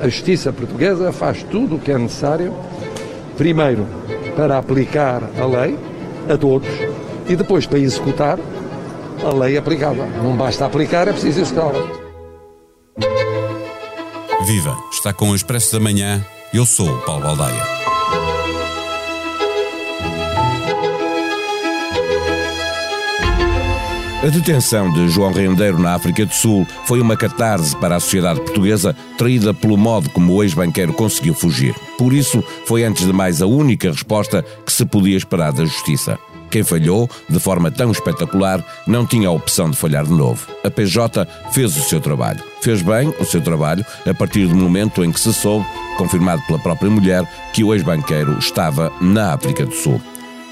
A justiça portuguesa faz tudo o que é necessário, primeiro para aplicar a lei a todos e depois para executar a lei aplicada. Não basta aplicar, é preciso executá-la. Viva! Está com o Expresso da Manhã. Eu sou o Paulo Baldaia. A detenção de João Rendeiro na África do Sul foi uma catarse para a sociedade portuguesa, traída pelo modo como o ex-banqueiro conseguiu fugir. Por isso, foi antes de mais a única resposta que se podia esperar da justiça. Quem falhou, de forma tão espetacular, não tinha a opção de falhar de novo. A PJ fez o seu trabalho. Fez bem o seu trabalho a partir do momento em que se soube, confirmado pela própria mulher, que o ex-banqueiro estava na África do Sul.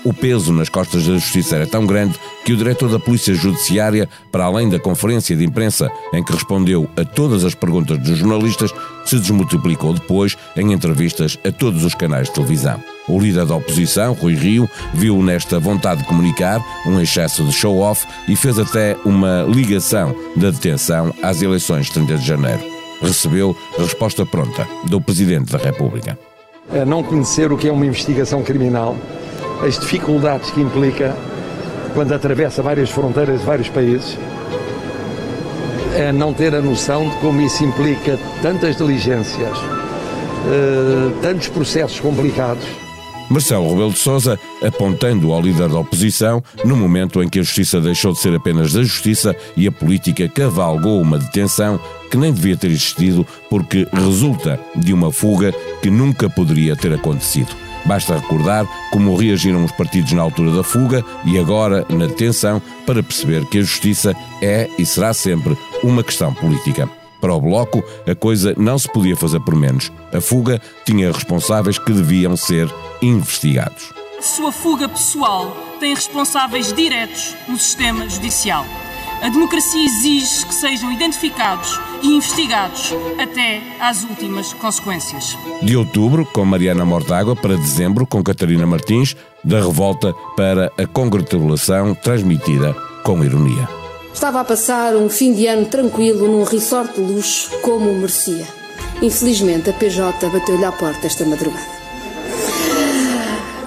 O peso nas costas da Justiça era tão grande que o diretor da Polícia Judiciária, para além da conferência de imprensa em que respondeu a todas as perguntas dos jornalistas, se desmultiplicou depois em entrevistas a todos os canais de televisão. O líder da oposição, Rui Rio, viu nesta vontade de comunicar um excesso de show-off e fez até uma ligação da detenção às eleições de 30 de janeiro. Recebeu resposta pronta do Presidente da República. É não conhecer o que é uma investigação criminal as dificuldades que implica quando atravessa várias fronteiras de vários países, é não ter a noção de como isso implica tantas diligências, uh, tantos processos complicados. Marcelo Rebelo de Sousa apontando ao líder da oposição no momento em que a justiça deixou de ser apenas da justiça e a política cavalgou uma detenção que nem devia ter existido porque resulta de uma fuga que nunca poderia ter acontecido. Basta recordar como reagiram os partidos na altura da fuga e agora na detenção para perceber que a justiça é e será sempre uma questão política. Para o Bloco, a coisa não se podia fazer por menos. A fuga tinha responsáveis que deviam ser investigados. Sua fuga pessoal tem responsáveis diretos no sistema judicial. A democracia exige que sejam identificados e investigados até às últimas consequências. De outubro, com Mariana Mortágua, para dezembro, com Catarina Martins, da revolta para a congratulação transmitida com ironia. Estava a passar um fim de ano tranquilo num resort de luxo como merecia. Infelizmente, a PJ bateu-lhe à porta esta madrugada.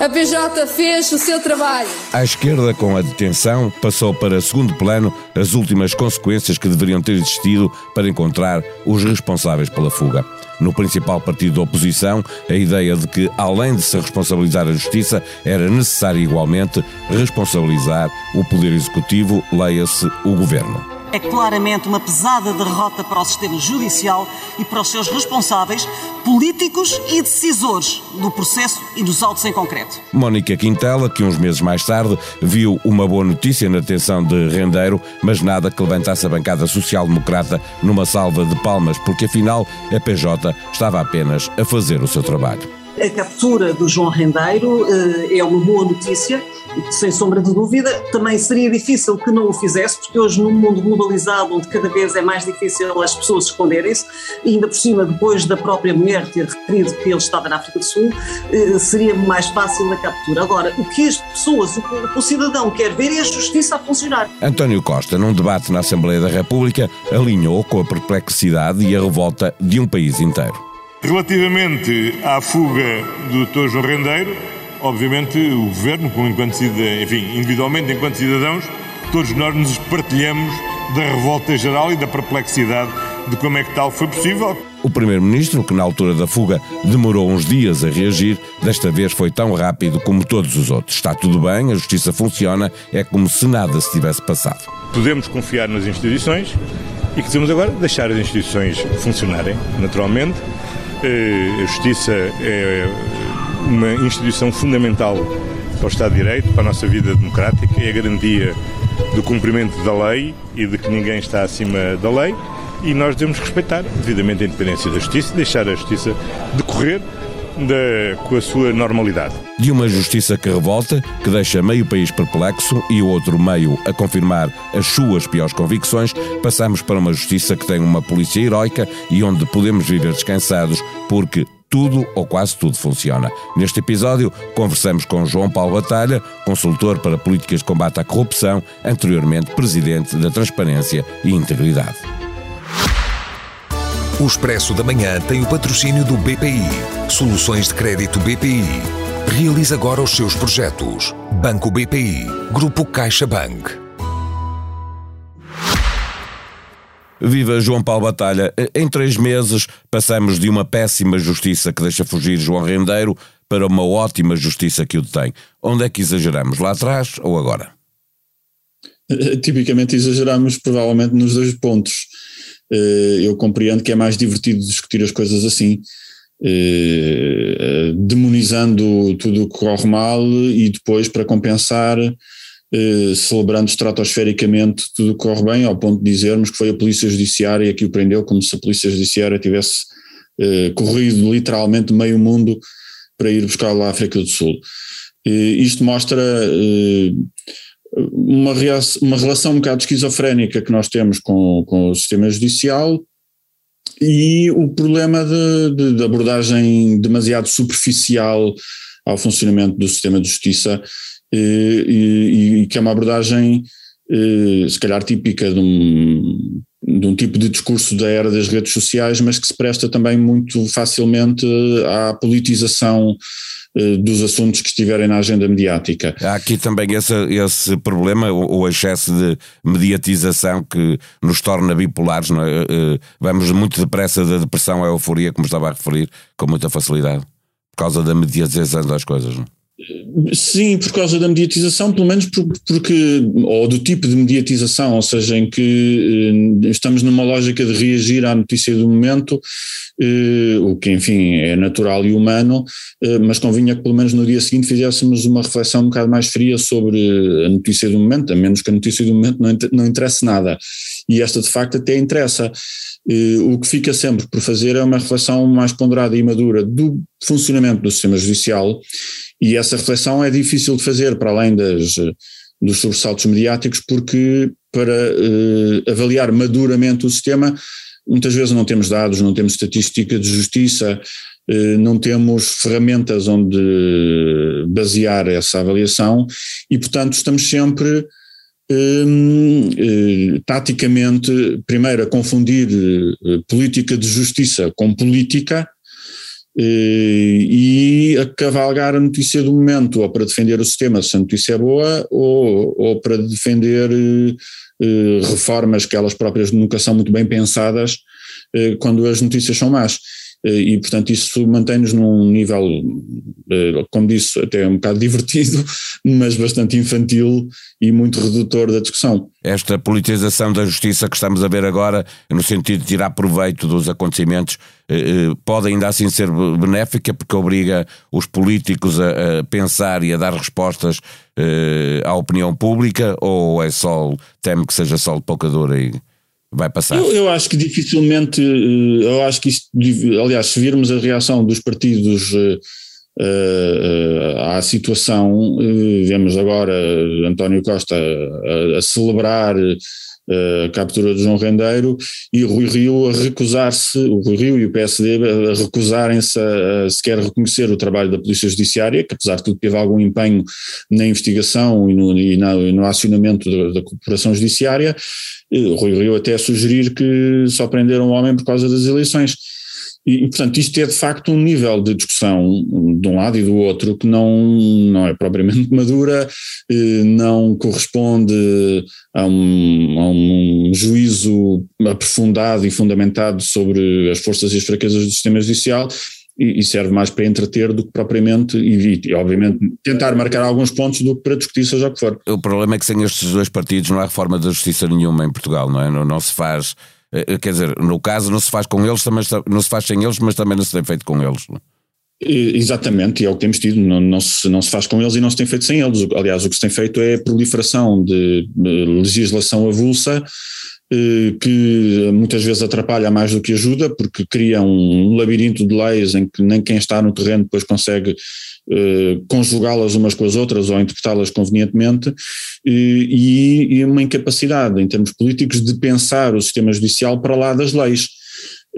A PJ fez o seu trabalho. À esquerda, com a detenção, passou para segundo plano as últimas consequências que deveriam ter existido para encontrar os responsáveis pela fuga. No principal partido da oposição, a ideia de que, além de se responsabilizar a justiça, era necessário igualmente responsabilizar o Poder Executivo, leia-se o Governo é claramente uma pesada derrota para o sistema judicial e para os seus responsáveis, políticos e decisores do processo e dos autos em concreto. Mónica Quintela, que uns meses mais tarde viu uma boa notícia na detenção de Rendeiro, mas nada que levantasse a bancada social-democrata numa salva de palmas, porque afinal a PJ estava apenas a fazer o seu trabalho. A captura do João Rendeiro eh, é uma boa notícia sem sombra de dúvida. Também seria difícil que não o fizesse, porque hoje, num mundo globalizado, onde cada vez é mais difícil as pessoas esconderem-se, ainda por cima, depois da própria mulher ter referido que ele estava na África do Sul, eh, seria mais fácil a captura. Agora, o que as pessoas, o o cidadão quer ver é a justiça a funcionar. António Costa, num debate na Assembleia da República, alinhou com a perplexidade e a revolta de um país inteiro. Relativamente à fuga do Dr. João Rendeiro, obviamente, o Governo, enquanto cidadão, enfim, individualmente, enquanto cidadãos, todos nós nos partilhamos da revolta geral e da perplexidade de como é que tal foi possível. O Primeiro-Ministro, que na altura da fuga demorou uns dias a reagir, desta vez foi tão rápido como todos os outros. Está tudo bem, a justiça funciona, é como se nada se tivesse passado. Podemos confiar nas instituições e que temos agora deixar as instituições funcionarem naturalmente. Eh, a justiça é uma instituição fundamental para o Estado de Direito, para a nossa vida democrática, é a garantia do cumprimento da lei e de que ninguém está acima da lei e nós devemos respeitar devidamente a independência da justiça deixar a justiça decorrer da, com a sua normalidade. De uma justiça que revolta, que deixa meio país perplexo e o outro meio a confirmar as suas piores convicções, passamos para uma justiça que tem uma polícia heroica e onde podemos viver descansados porque tudo ou quase tudo funciona. Neste episódio, conversamos com João Paulo Batalha, consultor para políticas de combate à corrupção, anteriormente presidente da Transparência e Integridade. O Expresso da Manhã tem o patrocínio do BPI. Soluções de crédito BPI. Realize agora os seus projetos. Banco BPI. Grupo CaixaBank. Viva João Paulo Batalha. Em três meses passamos de uma péssima justiça que deixa fugir João Rendeiro para uma ótima justiça que o detém. Onde é que exageramos? Lá atrás ou agora? Tipicamente exageramos provavelmente nos dois pontos. Eh, eu compreendo que é mais divertido discutir as coisas assim, eh, demonizando tudo o que corre mal e depois, para compensar, eh, celebrando estratosfericamente tudo o que corre bem, ao ponto de dizermos que foi a Polícia Judiciária que o prendeu, como se a Polícia Judiciária tivesse corrido literalmente meio mundo para ir buscar lá a África do Sul. Isto mostra uma, uma relação um bocado esquizofrénica que nós temos com, com o sistema judicial e o problema de, de, de, abordagem demasiado superficial ao funcionamento do sistema de justiça e, e, e que é uma abordagem eh, se calhar típica de um, de um tipo de discurso da era das redes sociais, mas que se presta também muito facilmente à politização eh, dos assuntos que estiverem na agenda mediática. Há aqui também esse, esse problema, o, o, excesso de mediatização que nos torna bipolares, é? Eh, vamos muito depressa da depressão à euforia, como estava a referir, com muita facilidade, por causa da mediatização das coisas. Não? Sim, por causa da mediatização, pelo menos porque, ou do tipo de mediatização, ou seja, em que eh, estamos numa lógica de reagir à notícia do momento, eh, o que enfim é natural e humano, eh, mas convinha que pelo menos no dia seguinte fizéssemos uma reflexão um bocado mais fria sobre a notícia do momento, a menos que a notícia do momento não interesse nada. E esta de facto até interessa. O que fica sempre por fazer é uma reflexão mais ponderada e madura do funcionamento do sistema judicial e essa reflexão é difícil de fazer para além das, dos sobressaltos mediáticos, porque para uh, avaliar maduramente o sistema, muitas vezes não temos dados, não temos estatística de justiça, uh, não temos ferramentas onde basear essa avaliação e, portanto, estamos sempre. uh, taticamente, primeiro a confundir política de justiça com política, eh, e a cavalgar a notícia do momento, ou para defender o sistema se a notícia é boa, ou, ou para defender eh, reformas que elas próprias nunca são muito bem pensadas eh, quando as notícias são más. E, portanto, isso mantém-nos num nível, como disse, até um bocado divertido, mas bastante infantil e muito redutor da discussão. Esta politização da justiça que estamos a ver agora, no sentido de tirar proveito dos acontecimentos, eh, eh, pode ainda assim ser benéfica porque obriga os políticos a, pensar e a dar respostas eh, à opinião pública ou é só, teme que seja só de pouca dor e vai passar? Eu, eu, acho que dificilmente, eu acho que isto, aliás, se virmos a reação dos partidos uh, à situação, vemos agora António Costa a, a celebrar a captura de João Rendeiro e Rui Rio a recusar-se, o Rui Rio e o PSD a recusarem-se a, a, sequer reconhecer o trabalho da Polícia Judiciária, que apesar de tudo teve algum empenho na investigação e no, e na, no acionamento da, da Corporação Judiciária, o Rui Rio até a sugerir que só prenderam o homem por causa das eleições. E, portanto, isto é de facto um nível de discussão de um lado e do outro que não, não é propriamente madura, eh, não corresponde a um, a um juízo aprofundado e fundamentado sobre as forças e as fraquezas do sistema judicial e, serve mais para entreter do que propriamente, e, obviamente tentar marcar alguns pontos do que para discutir seja o que for. O problema é que sem estes dois partidos não há reforma da justiça nenhuma em Portugal, não é? Não, não se faz quer dizer, no caso não se faz com eles, também não se faz sem eles, mas também não se tem feito com eles. Exatamente, e é o que temos tido, não, não, se, não se faz com eles e não se tem feito sem eles. Aliás, o que se tem feito é a proliferação de legislação avulsa eh, que muitas vezes atrapalha mais do que ajuda, porque cria um labirinto de leis em que nem quem está no terreno depois consegue eh, conjugá-las umas com as outras ou interpretá-las convenientemente, e uma incapacidade em termos políticos de pensar o sistema judicial para lá das leis.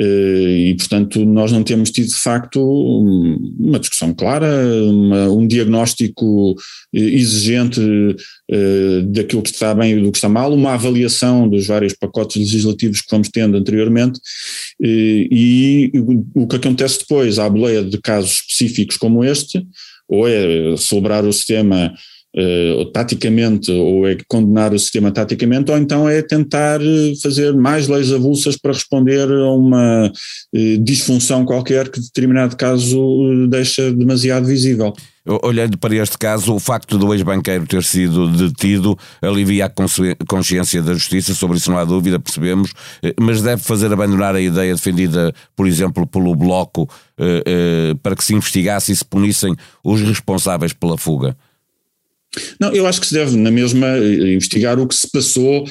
E, portanto, nós não temos tido, de facto, uma discussão clara, uma, um diagnóstico exigente daquilo que está bem e do que está mal, uma avaliação dos vários pacotes legislativos que fomos tendo anteriormente e o que acontece depois, à boleia de casos específicos como este, ou é celebrar o sistema uh, taticamente, ou é condenar o sistema taticamente, ou então é tentar eh, fazer mais leis avulsas para responder a uma uh, disfunção qualquer que determinado caso deixa demasiado visível. Olhando para este caso, o facto do ex-banqueiro ter sido detido alivia a consciência da justiça, sobre isso não há dúvida, percebemos, mas deve fazer abandonar a ideia defendida, por exemplo, pelo Bloco, para que se investigasse e se punissem os responsáveis pela fuga. Não, eu acho que se deve, na mesma, eh, investigar o que se passou,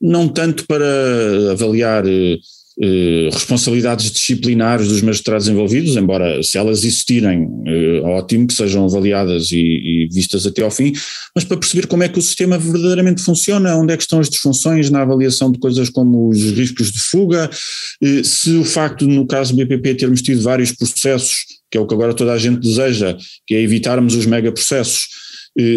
não tanto para avaliar eh, eh, responsabilidades disciplinares dos magistrados envolvidos, embora se elas existirem, eh, ótimo que sejam avaliadas e, e, vistas até ao fim, mas para perceber como é que o sistema verdadeiramente funciona, onde é que estão as disfunções na avaliação de coisas como os riscos de fuga, eh, se o facto, no caso do BPP, termos tido vários processos, que é o que agora toda a gente deseja, que é evitarmos os megaprocessos,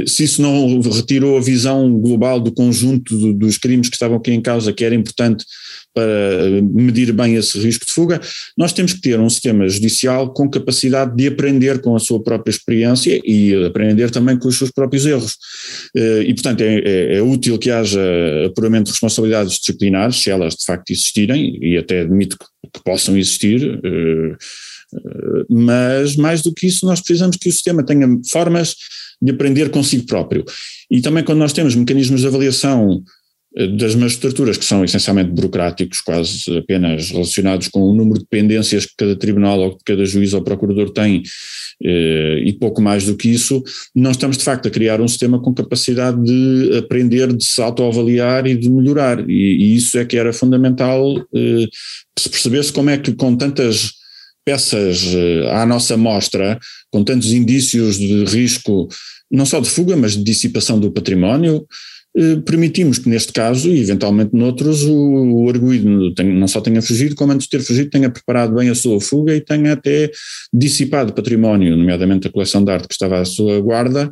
se isso não retirou a visão global do conjunto dos crimes que estavam aqui em causa, que era importante para eh, medir bem esse risco de fuga, nós temos que ter um sistema judicial com capacidade de aprender com a sua própria experiência e aprender também com os seus próprios erros. Eh, e, portanto, é, é, é útil que haja apuramento de responsabilidades disciplinares, se elas de facto existirem, e até admito que, que possam existir, mas mais do que isso, nós precisamos que o sistema tenha formas de aprender consigo próprio. E também quando nós temos mecanismos de avaliação eh, das magistraturas que são essencialmente burocráticos, quase apenas relacionados com o número de pendências que cada tribunal ou que cada juiz ou procurador tem eh, e pouco mais do que isso, não estamos de facto a criar um sistema com capacidade de aprender, de se autoavaliar e de melhorar. E, e isso é que era fundamental eh, se percebesse como é que com tantas peças à nossa mostra, com tantos indícios de risco não só de fuga, mas de dissipação do património, eh, permitimos que neste caso, e eventualmente noutros, o, o arguído não só tenha fugido, como antes de ter fugido tenha preparado bem a sua fuga e tenha até dissipado património, nomeadamente a coleção de arte que estava à sua guarda, eh,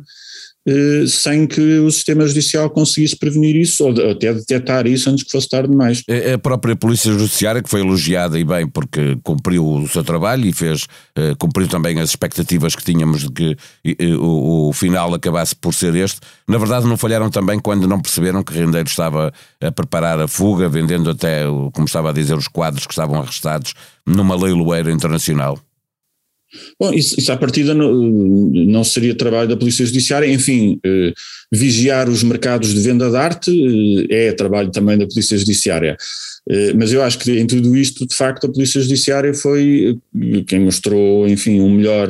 sem que o sistema judicial conseguisse prevenir isso ou até detectar isso antes que fosse tarde demais. A própria Polícia Judiciária, que foi elogiada e bem porque cumpriu o seu trabalho e fez, eh, cumpriu também as expectativas que tínhamos de que o, o final acabasse por ser este, na verdade não falharam também quando não perceberam que Rendeiro estava a preparar a fuga, vendendo até, como estava a dizer, os quadros que estavam arrestados numa leiloeira internacional. Bom, isso, isso à partida não, não, seria trabalho da Polícia Judiciária, enfim, eh, vigiar os mercados de venda de arte eh, é trabalho também da Polícia Judiciária. Eh, mas eu acho que em tudo isto, de facto, a Polícia Judiciária foi eh, quem mostrou, enfim, um melhor,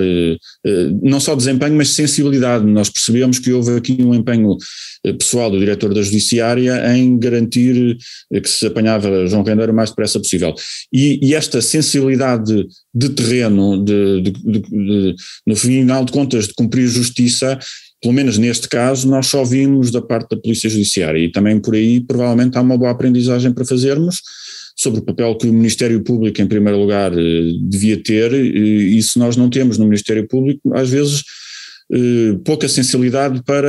não só desempenho, mas sensibilidade. Nós percebemos que houve aqui um empenho pessoal do diretor da Judiciária em garantir que se apanhava João Rendeiro o mais depressa possível. E, e esta sensibilidade de terreno, de, de, de, no final de contas, de cumprir justiça, pelo menos neste caso, nós só vimos da parte da Polícia Judiciária e também por aí provavelmente há uma boa aprendizagem para fazermos sobre o papel que o Ministério Público, em primeiro lugar, eh, devia ter, e isso nós não temos no Ministério Público, às vezes eh, pouca sensibilidade para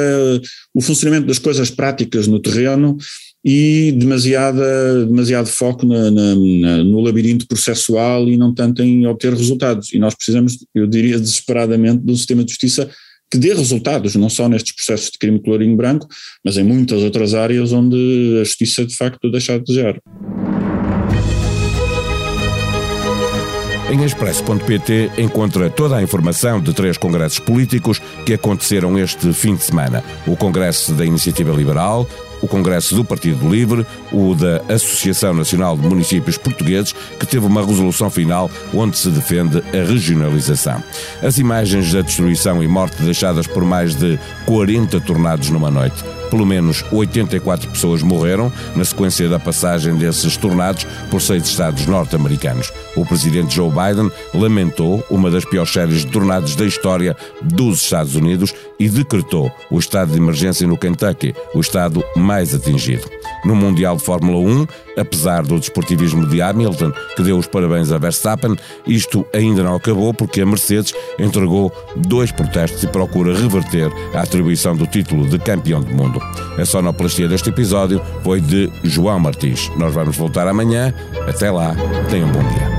o funcionamento das coisas práticas no terreno e demasiada, demasiado foco na, na, na, no labirinto processual e não tanto em obter resultados. E nós precisamos, eu diria desesperadamente, de um sistema de justiça que dê resultados, não só nestes processos de crime colorinho branco, mas em muitas outras áreas onde a justiça de facto deixa a desejar. Em Expresso.pt encontra toda a informação de três congressos políticos que aconteceram este fim de semana: o Congresso da Iniciativa Liberal, o Congresso do Partido Livre, o da Associação Nacional de Municípios Portugueses, que teve uma resolução final onde se defende a regionalização. As imagens da destruição e morte deixadas por mais de 40 tornados numa noite. Pelo menos 84 pessoas morreram na sequência da passagem desses tornados por seis estados norte-americanos. O presidente Joe Biden lamentou uma das piores séries de tornados da história dos Estados Unidos e decretou o estado de emergência no Kentucky, o estado mais atingido. No Mundial de Fórmula 1, apesar do desportivismo de Hamilton, que deu os parabéns a Verstappen, isto ainda não acabou porque a Mercedes entregou dois protestos e procura reverter a atribuição do título de campeão do mundo. A sonoplastia deste episódio foi de João Martins. Nós vamos voltar amanhã. Até lá, tenham um bom dia.